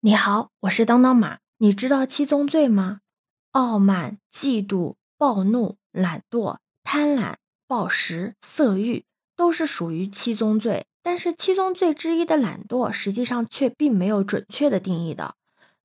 你好，我是当当马。你知道七宗罪吗？傲慢、嫉妒、暴怒、懒惰、贪婪、暴食、色欲，都是属于七宗罪。但是七宗罪之一的懒惰，实际上却并没有准确的定义的。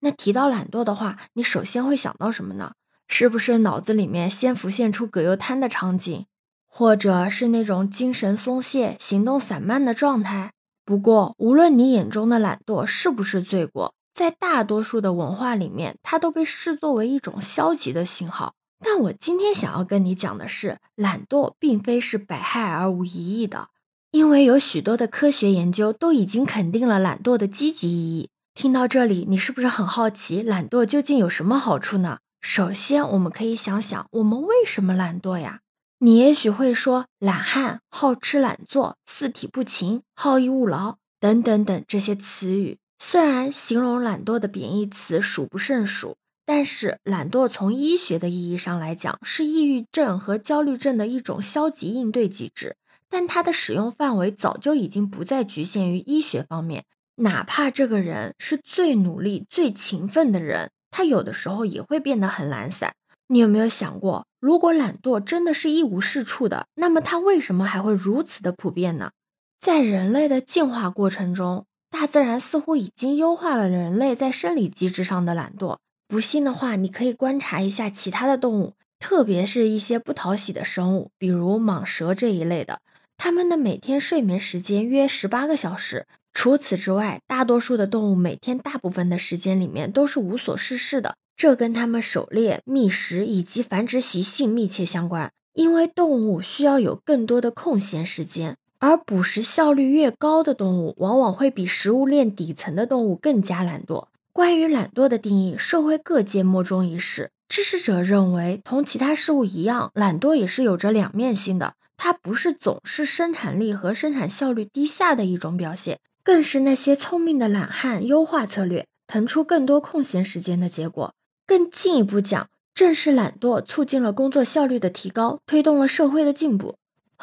那提到懒惰的话，你首先会想到什么呢？是不是脑子里面先浮现出葛优瘫的场景，或者是那种精神松懈、行动散漫的状态？不过，无论你眼中的懒惰是不是罪过，在大多数的文化里面，它都被视作为一种消极的信号。但我今天想要跟你讲的是，懒惰并非是百害而无一益的，因为有许多的科学研究都已经肯定了懒惰的积极意义。听到这里，你是不是很好奇，懒惰究竟有什么好处呢？首先，我们可以想想，我们为什么懒惰呀？你也许会说，懒汉、好吃懒做、四体不勤、好逸恶劳等等等这些词语。虽然形容懒惰的贬义词数不胜数，但是懒惰从医学的意义上来讲，是抑郁症和焦虑症的一种消极应对机制。但它的使用范围早就已经不再局限于医学方面，哪怕这个人是最努力、最勤奋的人，他有的时候也会变得很懒散。你有没有想过，如果懒惰真的是一无是处的，那么它为什么还会如此的普遍呢？在人类的进化过程中，大自然似乎已经优化了人类在生理机制上的懒惰。不信的话，你可以观察一下其他的动物，特别是一些不讨喜的生物，比如蟒蛇这一类的。它们的每天睡眠时间约十八个小时。除此之外，大多数的动物每天大部分的时间里面都是无所事事的。这跟它们狩猎、觅食以及繁殖习性密切相关。因为动物需要有更多的空闲时间。而捕食效率越高的动物，往往会比食物链底层的动物更加懒惰。关于懒惰的定义，社会各界莫衷一是。支持者认为，同其他事物一样，懒惰也是有着两面性的。它不是总是生产力和生产效率低下的一种表现，更是那些聪明的懒汉优化策略腾出更多空闲时间的结果。更进一步讲，正是懒惰促进了工作效率的提高，推动了社会的进步。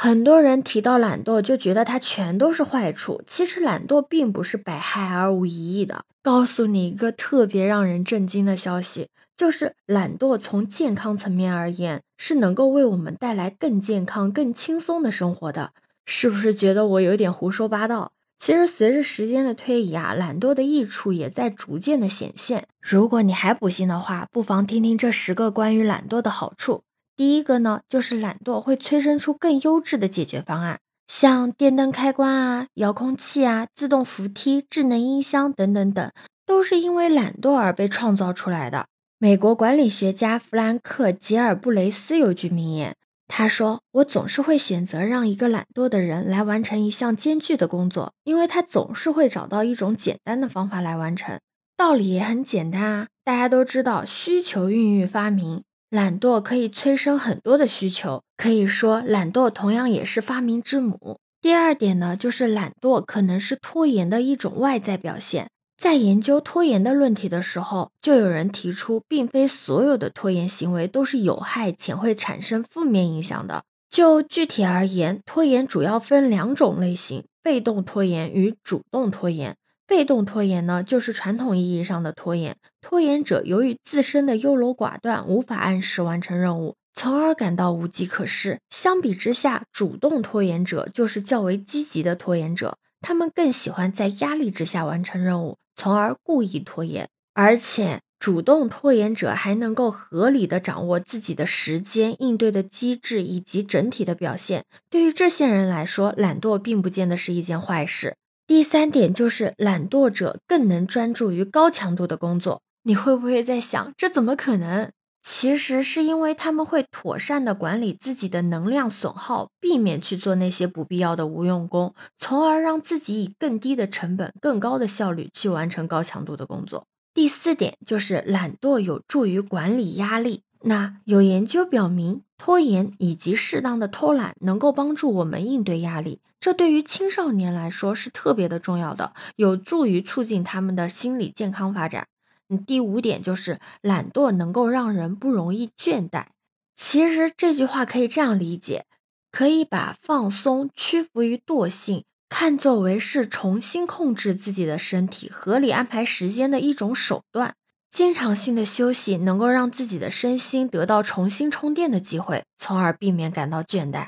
很多人提到懒惰，就觉得它全都是坏处。其实懒惰并不是百害而无一益的。告诉你一个特别让人震惊的消息，就是懒惰从健康层面而言，是能够为我们带来更健康、更轻松的生活的。是不是觉得我有点胡说八道？其实随着时间的推移啊，懒惰的益处也在逐渐的显现。如果你还不信的话，不妨听听这十个关于懒惰的好处。第一个呢，就是懒惰会催生出更优质的解决方案，像电灯开关啊、遥控器啊、自动扶梯、智能音箱等等等，都是因为懒惰而被创造出来的。美国管理学家弗兰克·吉尔布雷斯有句名言，他说：“我总是会选择让一个懒惰的人来完成一项艰巨的工作，因为他总是会找到一种简单的方法来完成。道理也很简单啊，大家都知道，需求孕育发明。”懒惰可以催生很多的需求，可以说懒惰同样也是发明之母。第二点呢，就是懒惰可能是拖延的一种外在表现。在研究拖延的论题的时候，就有人提出，并非所有的拖延行为都是有害且会产生负面影响的。就具体而言，拖延主要分两种类型：被动拖延与主动拖延。被动拖延呢，就是传统意义上的拖延。拖延者由于自身的优柔寡断，无法按时完成任务，从而感到无计可施。相比之下，主动拖延者就是较为积极的拖延者，他们更喜欢在压力之下完成任务，从而故意拖延。而且，主动拖延者还能够合理的掌握自己的时间、应对的机制以及整体的表现。对于这些人来说，懒惰并不见得是一件坏事。第三点就是懒惰者更能专注于高强度的工作。你会不会在想，这怎么可能？其实是因为他们会妥善的管理自己的能量损耗，避免去做那些不必要的无用功，从而让自己以更低的成本、更高的效率去完成高强度的工作。第四点就是懒惰有助于管理压力。那有研究表明，拖延以及适当的偷懒能够帮助我们应对压力，这对于青少年来说是特别的重要的，有助于促进他们的心理健康发展。第五点就是懒惰能够让人不容易倦怠。其实这句话可以这样理解，可以把放松、屈服于惰性、看作为是重新控制自己的身体、合理安排时间的一种手段。经常性的休息能够让自己的身心得到重新充电的机会，从而避免感到倦怠。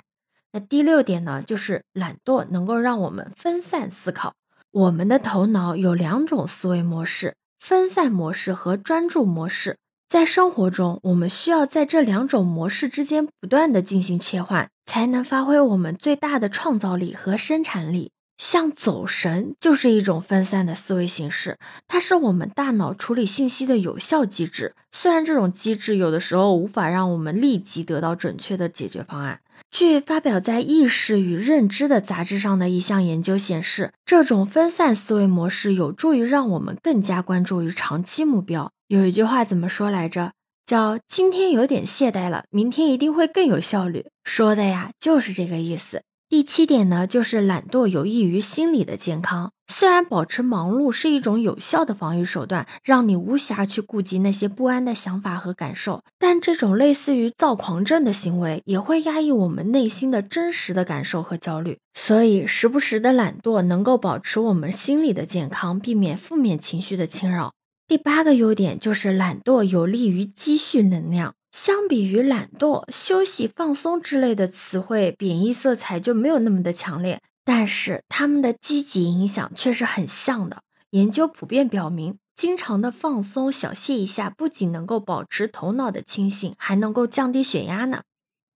那第六点呢，就是懒惰能够让我们分散思考。我们的头脑有两种思维模式：分散模式和专注模式。在生活中，我们需要在这两种模式之间不断的进行切换，才能发挥我们最大的创造力和生产力。像走神就是一种分散的思维形式，它是我们大脑处理信息的有效机制。虽然这种机制有的时候无法让我们立即得到准确的解决方案。据发表在《意识与认知》的杂志上的一项研究显示，这种分散思维模式有助于让我们更加关注于长期目标。有一句话怎么说来着？叫“今天有点懈怠了，明天一定会更有效率”。说的呀，就是这个意思。第七点呢，就是懒惰有益于心理的健康。虽然保持忙碌是一种有效的防御手段，让你无暇去顾及那些不安的想法和感受，但这种类似于躁狂症的行为也会压抑我们内心的真实的感受和焦虑。所以，时不时的懒惰能够保持我们心理的健康，避免负面情绪的侵扰。第八个优点就是懒惰有利于积蓄能量。相比于懒惰、休息、放松之类的词汇，贬义色彩就没有那么的强烈，但是它们的积极影响却是很像的。研究普遍表明，经常的放松、小歇一下，不仅能够保持头脑的清醒，还能够降低血压呢。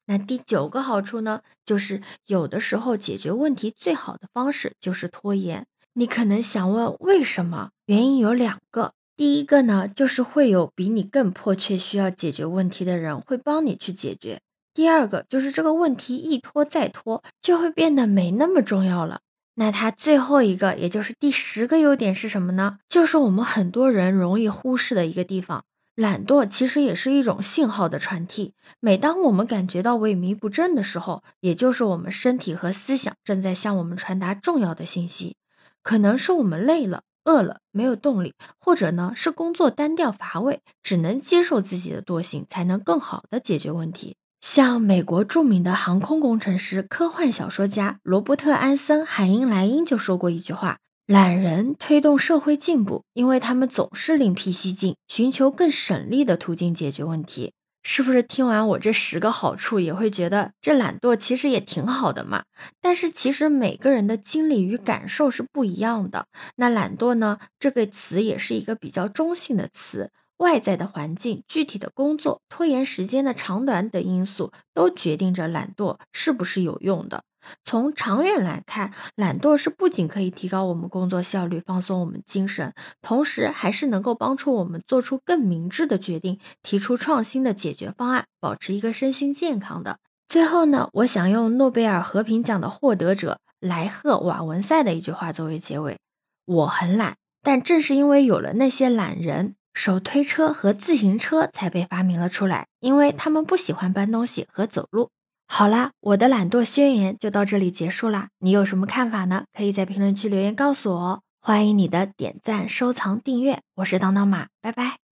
那第九个好处呢，就是有的时候解决问题最好的方式就是拖延。你可能想问，为什么？原因有两个。第一个呢，就是会有比你更迫切需要解决问题的人会帮你去解决。第二个就是这个问题一拖再拖，就会变得没那么重要了。那它最后一个，也就是第十个优点是什么呢？就是我们很多人容易忽视的一个地方，懒惰其实也是一种信号的传递。每当我们感觉到萎靡不振的时候，也就是我们身体和思想正在向我们传达重要的信息，可能是我们累了。饿了没有动力，或者呢是工作单调乏味，只能接受自己的惰性，才能更好的解决问题。像美国著名的航空工程师、科幻小说家罗伯特·安森·海因莱因就说过一句话：“懒人推动社会进步，因为他们总是另辟蹊径，寻求更省力的途径解决问题。”是不是听完我这十个好处，也会觉得这懒惰其实也挺好的嘛？但是其实每个人的经历与感受是不一样的。那懒惰呢？这个词也是一个比较中性的词。外在的环境、具体的工作、拖延时间的长短等因素，都决定着懒惰是不是有用的。从长远来看，懒惰是不仅可以提高我们工作效率、放松我们精神，同时还是能够帮助我们做出更明智的决定，提出创新的解决方案，保持一个身心健康的。最后呢，我想用诺贝尔和平奖的获得者莱赫瓦文塞的一句话作为结尾：我很懒，但正是因为有了那些懒人。手推车和自行车才被发明了出来，因为他们不喜欢搬东西和走路。好啦，我的懒惰宣言就到这里结束啦。你有什么看法呢？可以在评论区留言告诉我哦。欢迎你的点赞、收藏、订阅。我是当当马，拜拜。